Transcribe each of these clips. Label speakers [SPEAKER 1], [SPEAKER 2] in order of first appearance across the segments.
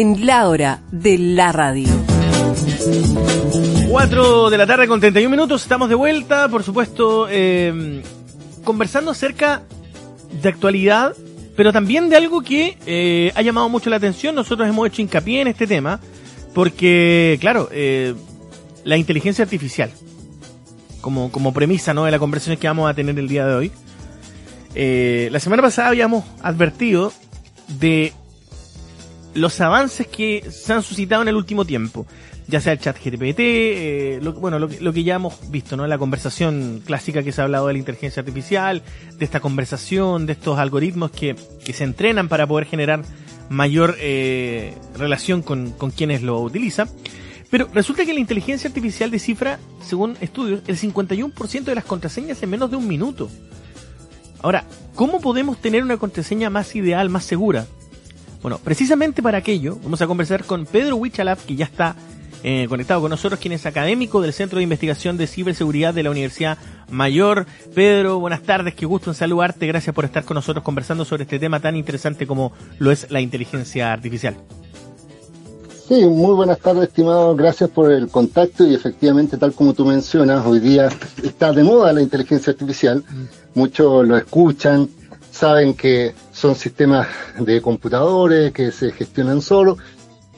[SPEAKER 1] En la hora de la radio.
[SPEAKER 2] 4 de la tarde con 31 minutos, estamos de vuelta, por supuesto, eh, conversando acerca de actualidad, pero también de algo que eh, ha llamado mucho la atención. Nosotros hemos hecho hincapié en este tema, porque, claro, eh, la inteligencia artificial, como, como premisa ¿no? de la conversación que vamos a tener el día de hoy. Eh, la semana pasada habíamos advertido de los avances que se han suscitado en el último tiempo, ya sea el chat GPT, eh, lo, bueno, lo, lo, que ya hemos visto, ¿no? La conversación clásica que se ha hablado de la inteligencia artificial, de esta conversación, de estos algoritmos que, que se entrenan para poder generar mayor eh, relación con, con quienes lo utilizan. Pero resulta que la inteligencia artificial descifra, según estudios, el 51% de las contraseñas en menos de un minuto. Ahora, ¿cómo podemos tener una contraseña más ideal, más segura? Bueno, precisamente para aquello vamos a conversar con Pedro Wichalaf, que ya está eh, conectado con nosotros, quien es académico del Centro de Investigación de Ciberseguridad de la Universidad Mayor. Pedro, buenas tardes, qué gusto en saludarte, gracias por estar con nosotros conversando sobre este tema tan interesante como lo es la inteligencia artificial.
[SPEAKER 3] Sí, muy buenas tardes, estimado. Gracias por el contacto y efectivamente, tal como tú mencionas, hoy día está de moda la inteligencia artificial. Muchos lo escuchan, saben que son sistemas de computadores que se gestionan solo,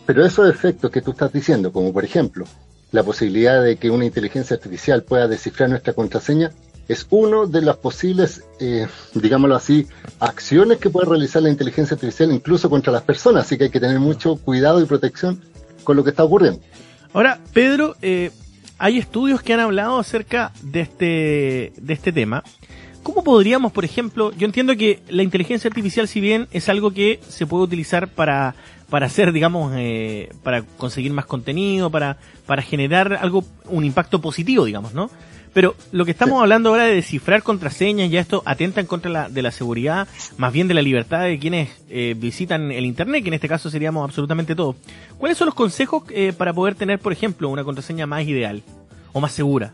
[SPEAKER 3] pero esos efectos que tú estás diciendo, como por ejemplo la posibilidad de que una inteligencia artificial pueda descifrar nuestra contraseña, es uno de las posibles, eh, digámoslo así, acciones que puede realizar la inteligencia artificial incluso contra las personas, así que hay que tener mucho cuidado y protección con lo que está ocurriendo.
[SPEAKER 2] Ahora, Pedro, eh, hay estudios que han hablado acerca de este, de este tema. ¿Cómo podríamos, por ejemplo, yo entiendo que la inteligencia artificial, si bien es algo que se puede utilizar para, para hacer, digamos, eh, para conseguir más contenido, para, para generar algo, un impacto positivo, digamos, ¿no? Pero lo que estamos hablando ahora de descifrar contraseñas, ya esto atenta en contra la, de la seguridad, más bien de la libertad de quienes eh, visitan el Internet, que en este caso seríamos absolutamente todos. ¿Cuáles son los consejos eh, para poder tener, por ejemplo, una contraseña más ideal o más segura?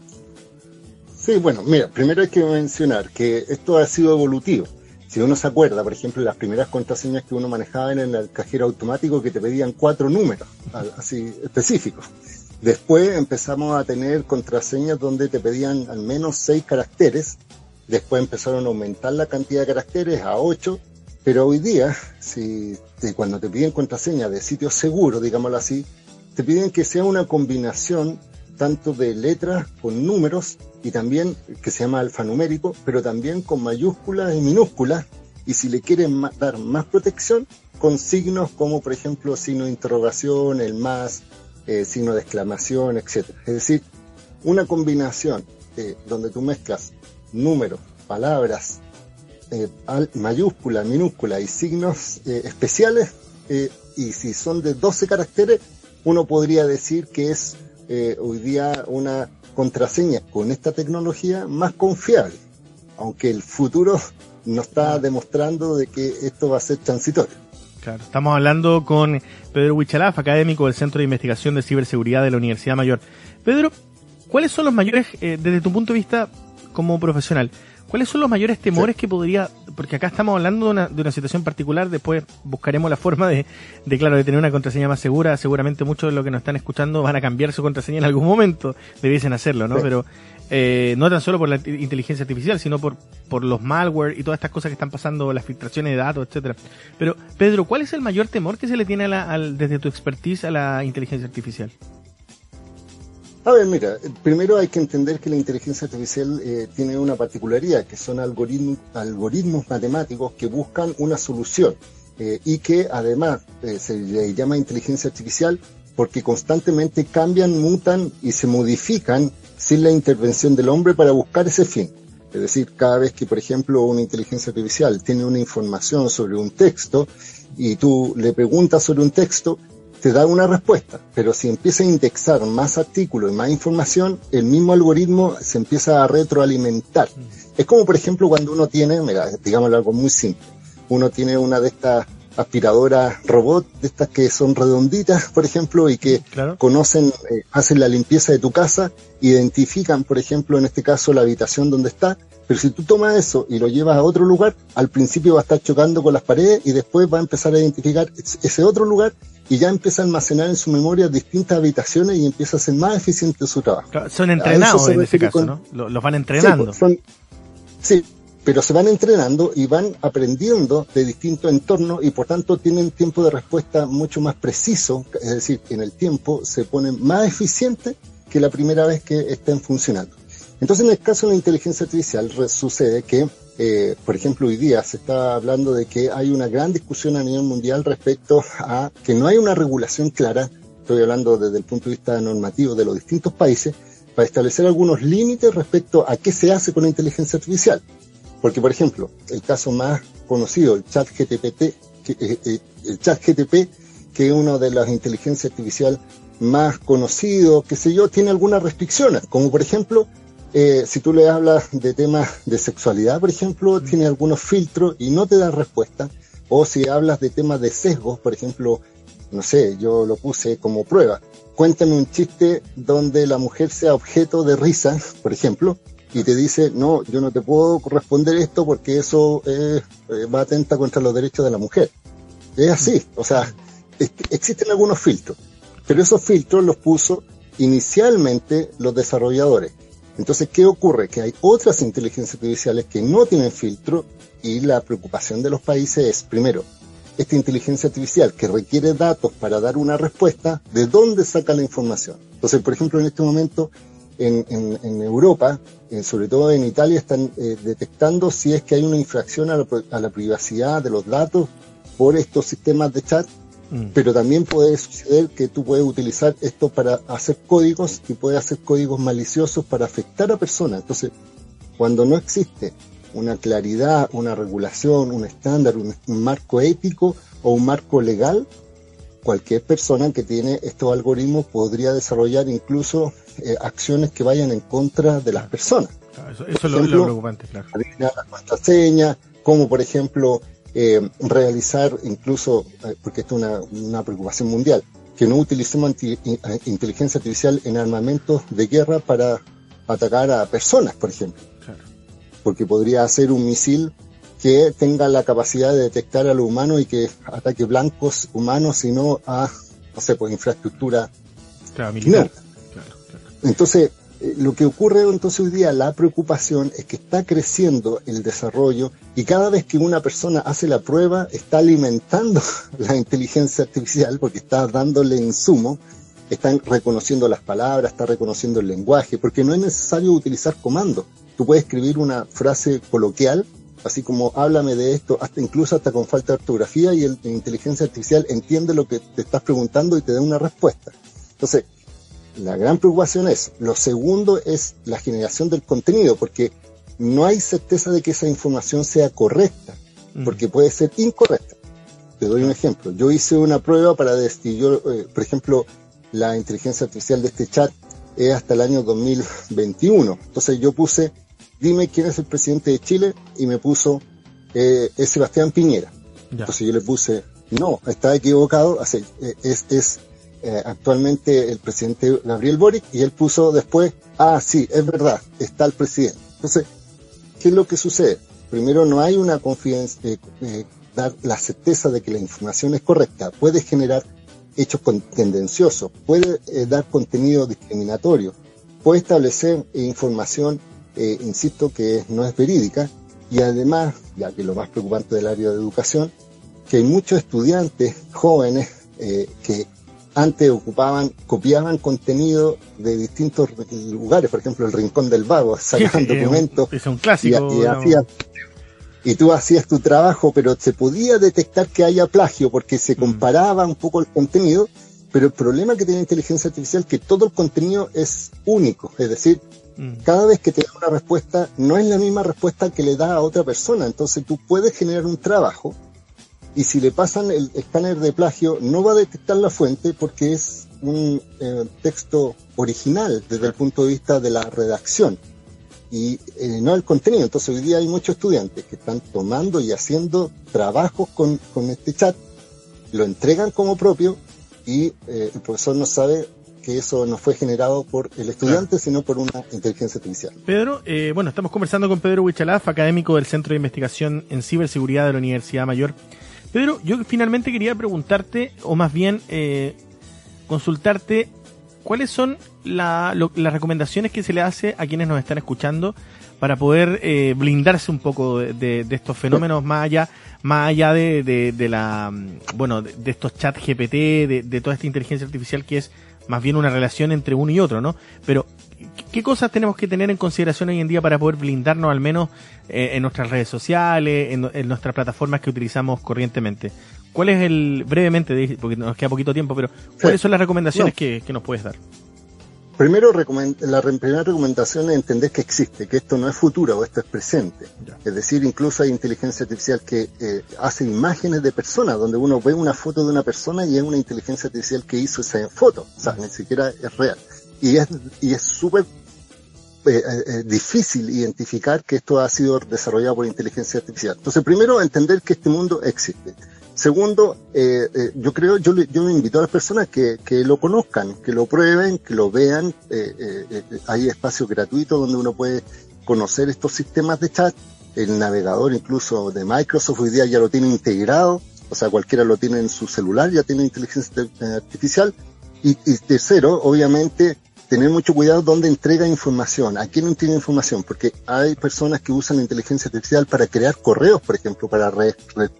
[SPEAKER 3] Sí, bueno, mira, primero hay que mencionar que esto ha sido evolutivo. Si uno se acuerda, por ejemplo, las primeras contraseñas que uno manejaba en el cajero automático que te pedían cuatro números, así específicos. Después empezamos a tener contraseñas donde te pedían al menos seis caracteres. Después empezaron a aumentar la cantidad de caracteres a ocho. Pero hoy día, si cuando te piden contraseña de sitios seguros, digámoslo así, te piden que sea una combinación tanto de letras con números y también que se llama alfanumérico, pero también con mayúsculas y minúsculas. Y si le quieren dar más protección, con signos como por ejemplo signo de interrogación, el más, eh, signo de exclamación, etc. Es decir, una combinación eh, donde tú mezclas números, palabras, eh, mayúsculas, minúsculas y signos eh, especiales, y si son de 12 caracteres, uno podría decir que es hoy día una contraseña con esta tecnología más confiable, aunque el futuro nos está demostrando de que esto va a ser transitorio.
[SPEAKER 2] Claro, estamos hablando con Pedro Huichalaf, académico del Centro de Investigación de Ciberseguridad de la Universidad Mayor. Pedro, ¿cuáles son los mayores, eh, desde tu punto de vista como profesional, cuáles son los mayores temores sí. que podría, porque acá estamos hablando de una, de una situación particular, después buscaremos la forma de, de, claro, de tener una contraseña más segura, seguramente muchos de los que nos están escuchando van a cambiar su contraseña en algún momento, debiesen hacerlo, ¿no? Sí. Pero eh, no tan solo por la inteligencia artificial, sino por, por los malware y todas estas cosas que están pasando, las filtraciones de datos, etcétera. Pero, Pedro, ¿cuál es el mayor temor que se le tiene a la, al, desde tu expertise a la inteligencia artificial?
[SPEAKER 3] A ver, mira, primero hay que entender que la inteligencia artificial eh, tiene una particularidad, que son algoritmos, matemáticos que buscan una solución eh, y que además eh, se le llama inteligencia artificial porque constantemente cambian, mutan y se modifican sin la intervención del hombre para buscar ese fin. Es decir, cada vez que, por ejemplo, una inteligencia artificial tiene una información sobre un texto y tú le preguntas sobre un texto, te da una respuesta. Pero si empieza a indexar más artículos y más información, el mismo algoritmo se empieza a retroalimentar. Es como, por ejemplo, cuando uno tiene, mira, digamos algo muy simple, uno tiene una de estas aspiradoras robot, de estas que son redonditas, por ejemplo, y que claro. conocen, eh, hacen la limpieza de tu casa, identifican, por ejemplo, en este caso, la habitación donde está, Pero si tú tomas eso y lo llevas a otro lugar, al principio va a estar chocando con las paredes y después va a empezar a identificar ese otro lugar y ya empieza a almacenar en su memoria distintas habitaciones y empieza a ser más eficiente su trabajo.
[SPEAKER 2] son entrenados en ese caso, ¿no? Los van entrenando.
[SPEAKER 3] Sí, sí, pero se van entrenando y van aprendiendo de distintos entornos y por tanto tienen tiempo de respuesta mucho más preciso, es decir, en el tiempo se ponen más eficientes que la primera vez que estén funcionando. Entonces, en el caso de la inteligencia artificial sucede que, eh, por ejemplo, hoy día se está hablando de que hay una gran discusión a nivel mundial respecto a que no hay una regulación clara, estoy hablando desde el punto de vista normativo de los distintos países, para establecer algunos límites respecto a qué se hace con la inteligencia artificial. Porque, por ejemplo, el caso más conocido, el chat GTPT, eh, eh, el chat GTP, que es una de las inteligencias artificiales más conocidos, qué sé yo, tiene algunas restricciones, como por ejemplo, eh, si tú le hablas de temas de sexualidad, por ejemplo, tiene algunos filtros y no te da respuesta, o si hablas de temas de sesgos, por ejemplo, no sé, yo lo puse como prueba, cuéntame un chiste donde la mujer sea objeto de risa, por ejemplo, y te dice, no, yo no te puedo responder esto porque eso eh, va atenta contra los derechos de la mujer. Es así, o sea, existen algunos filtros. Pero esos filtros los puso inicialmente los desarrolladores. Entonces, ¿qué ocurre? Que hay otras inteligencias artificiales que no tienen filtro y la preocupación de los países es, primero, esta inteligencia artificial que requiere datos para dar una respuesta, ¿de dónde saca la información? Entonces, por ejemplo, en este momento en, Europa, eh, sobre todo en Italia, están eh, detectando si es que hay una infracción a la privacidad de los datos por estos sistemas de chat Mm. Pero también puede suceder que tú puedes utilizar esto para hacer códigos y puedes hacer códigos maliciosos para afectar a personas. Entonces, cuando no existe una claridad, una regulación, un estándar, un, marco ético o un marco legal, cualquier persona que tiene estos algoritmos podría desarrollar incluso eh, acciones que vayan en contra de las personas.
[SPEAKER 2] eso, es lo, preocupante, claro.
[SPEAKER 3] La contraseña, como por ejemplo eh, realizar incluso, eh, porque esto es una, preocupación mundial, que no utilicemos eh, inteligencia artificial en armamentos de guerra para atacar a personas, por ejemplo. Porque podría ser un misil que tenga la capacidad de detectar a lo humano y que ataque blancos humanos, sino a, no sé, pues infraestructura
[SPEAKER 2] militar.
[SPEAKER 3] Entonces, eh, lo que ocurre entonces hoy día, la preocupación es que está creciendo el desarrollo y cada vez que una persona hace la prueba está alimentando la inteligencia artificial porque está dándole insumo, están reconociendo las palabras, está reconociendo el lenguaje, porque no es necesario utilizar comandos. Tú puedes escribir una frase coloquial, así como háblame de esto, hasta incluso hasta con falta de ortografía y la inteligencia artificial entiende lo que te estás preguntando y te da una respuesta. Entonces, la gran preocupación es, lo segundo es la generación del contenido, porque no hay certeza de que esa información sea correcta, mm. porque puede ser incorrecta. Te doy un ejemplo. Yo hice una prueba para decir, yo, eh, por ejemplo, la inteligencia artificial de este chat es hasta el año 2021. Entonces yo puse, dime quién es el presidente de Chile, y me puso, eh, es Sebastián Piñera. Entonces yo le puse, no, está equivocado, eh, es, es eh, actualmente el presidente Gabriel Boric y él puso después, ah, sí, es verdad, está el presidente. Entonces, ¿qué es lo que sucede? Primero, no hay una confianza, eh, eh, dar la certeza de que la información es correcta. Puede generar hechos tendenciosos, puede dar contenido discriminatorio, puede establecer información, insisto, que no es verídica y además, ya que lo más preocupante del área de educación, que hay muchos estudiantes jóvenes que antes ocupaban, copiaban contenido de distintos lugares, por ejemplo el Rincón del Vago, sacaban documentos.
[SPEAKER 2] Es un clásico.
[SPEAKER 3] Y, tú hacías tu trabajo, pero se podía detectar que haya plagio porque se mm. comparaba un poco el contenido, pero el problema que tiene la inteligencia artificial es que todo el contenido es único, es decir, mm. cada vez que te da una respuesta no es la misma respuesta que le da a otra persona, entonces tú puedes generar un trabajo y si le pasan el escáner de plagio no va a detectar la fuente porque es un eh, texto original desde el punto de vista de la redacción y eh, no el contenido. Entonces hoy día hay muchos estudiantes que están tomando y haciendo trabajos con, con este chat, lo entregan como propio y eh, el profesor no sabe que eso no fue generado por el estudiante, sino por una inteligencia artificial.
[SPEAKER 2] Pedro, eh, bueno, estamos conversando con Pedro Huichalaf, académico del Centro de Investigación en Ciberseguridad de la Universidad Mayor. Pedro, yo finalmente quería preguntarte, o más bien eh, consultarte, ¿cuáles son las recomendaciones que se le hace a quienes nos están escuchando para poder eh, blindarse un poco de, estos fenómenos más allá más allá de, de, la bueno de, estos chat GPT de, toda esta inteligencia artificial que es más bien una relación entre uno y otro no pero qué cosas tenemos que tener en consideración hoy en día para poder blindarnos al menos eh, en nuestras redes sociales en, nuestras plataformas que utilizamos corrientemente cuál es el brevemente porque nos queda poquito tiempo pero cuáles son las recomendaciones que, que nos puedes dar
[SPEAKER 3] Primero, la primera recomendación es entender que existe, que esto no es futuro, esto es presente. Es decir, incluso hay inteligencia artificial que eh, hace imágenes de personas, donde uno ve una foto de una persona y es una inteligencia artificial que hizo esa foto, o sea, ni siquiera es real. Y es y es súper eh, eh, difícil identificar que esto ha sido desarrollado por inteligencia artificial. Entonces, primero, entender que este mundo existe. Segundo, eh, eh, yo creo, yo, yo invito a las personas que, que lo conozcan, que lo prueben, que lo vean. Eh, hay espacios gratuitos donde uno puede conocer estos sistemas de chat. El navegador incluso de Microsoft hoy día ya lo tiene integrado, o sea, cualquiera lo tiene en su celular, ya tiene inteligencia artificial. Y tercero, obviamente, tener mucho cuidado dónde entrega información, a quién entrega información, porque hay personas que usan la inteligencia artificial para crear correos, por ejemplo, para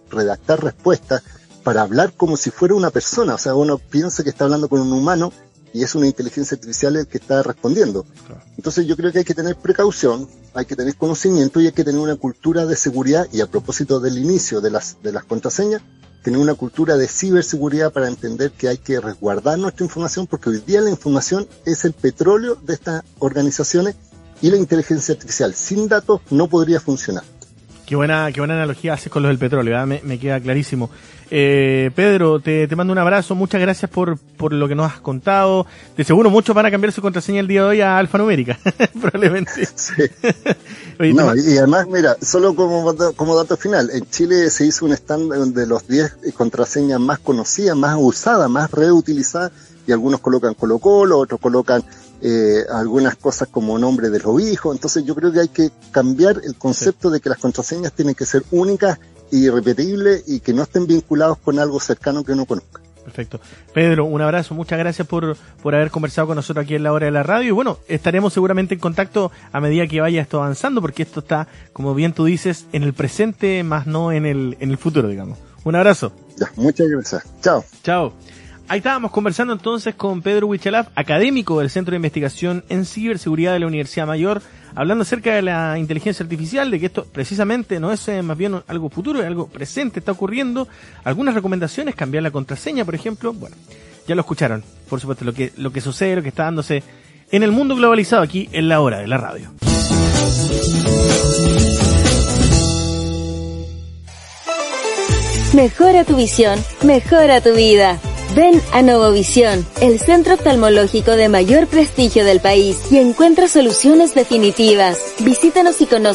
[SPEAKER 3] redactar respuestas, para hablar como si fuera una persona, o sea, uno piensa que está hablando con un humano y es una inteligencia artificial el que está respondiendo. Entonces yo creo que hay que tener precaución, hay que tener conocimiento y hay que tener una cultura de seguridad. Y a propósito del inicio de las, de las contraseñas, tener una cultura de ciberseguridad para entender que hay que resguardar nuestra información porque hoy día la información es el petróleo de estas organizaciones y la inteligencia artificial sin datos no podría funcionar.
[SPEAKER 2] Qué buena, qué buena analogía haces con lo del petróleo, ¿ah? me, queda clarísimo. Eh, Pedro, te, te, mando un abrazo, muchas gracias por, por lo que nos has contado. De seguro muchos van a cambiar su contraseña el día de hoy a alfanumérica, probablemente.
[SPEAKER 3] Sí. no, y además, mira, solo como, como dato final, en Chile se hizo un estándar de los 10 contraseñas más conocidas, más usadas, más reutilizadas, y algunos colocan Colo Colo, otros colocan eh, algunas cosas como nombre de los hijos. Entonces yo creo que hay que cambiar el concepto de que las contraseñas tienen que ser únicas y irrepetibles y que no estén vinculados con algo cercano que uno conozca.
[SPEAKER 2] Perfecto. Pedro, un abrazo, muchas gracias por, por haber conversado con nosotros aquí en la hora de la radio. Y bueno, estaremos seguramente en contacto a medida que vaya esto avanzando, porque esto está, como bien tú dices, en el presente, más no en el, en el futuro, digamos. Un abrazo.
[SPEAKER 3] Ya, muchas gracias. Chao.
[SPEAKER 2] Chao. Ahí estábamos conversando entonces con Pedro Huichalaf, académico del Centro de Investigación en Ciberseguridad de la Universidad Mayor, hablando acerca de la inteligencia artificial, de que esto precisamente no es eh, más bien algo futuro, es algo presente, está ocurriendo. Algunas recomendaciones, cambiar la contraseña, por ejemplo. Bueno, ya lo escucharon, por supuesto, lo que, lo que sucede, lo que está dándose en el mundo globalizado aquí en la hora de la radio.
[SPEAKER 4] Mejora tu visión, mejora tu vida. Ven a Novovisión, el centro oftalmológico de mayor prestigio del país, y encuentra soluciones definitivas. Visítanos y conoce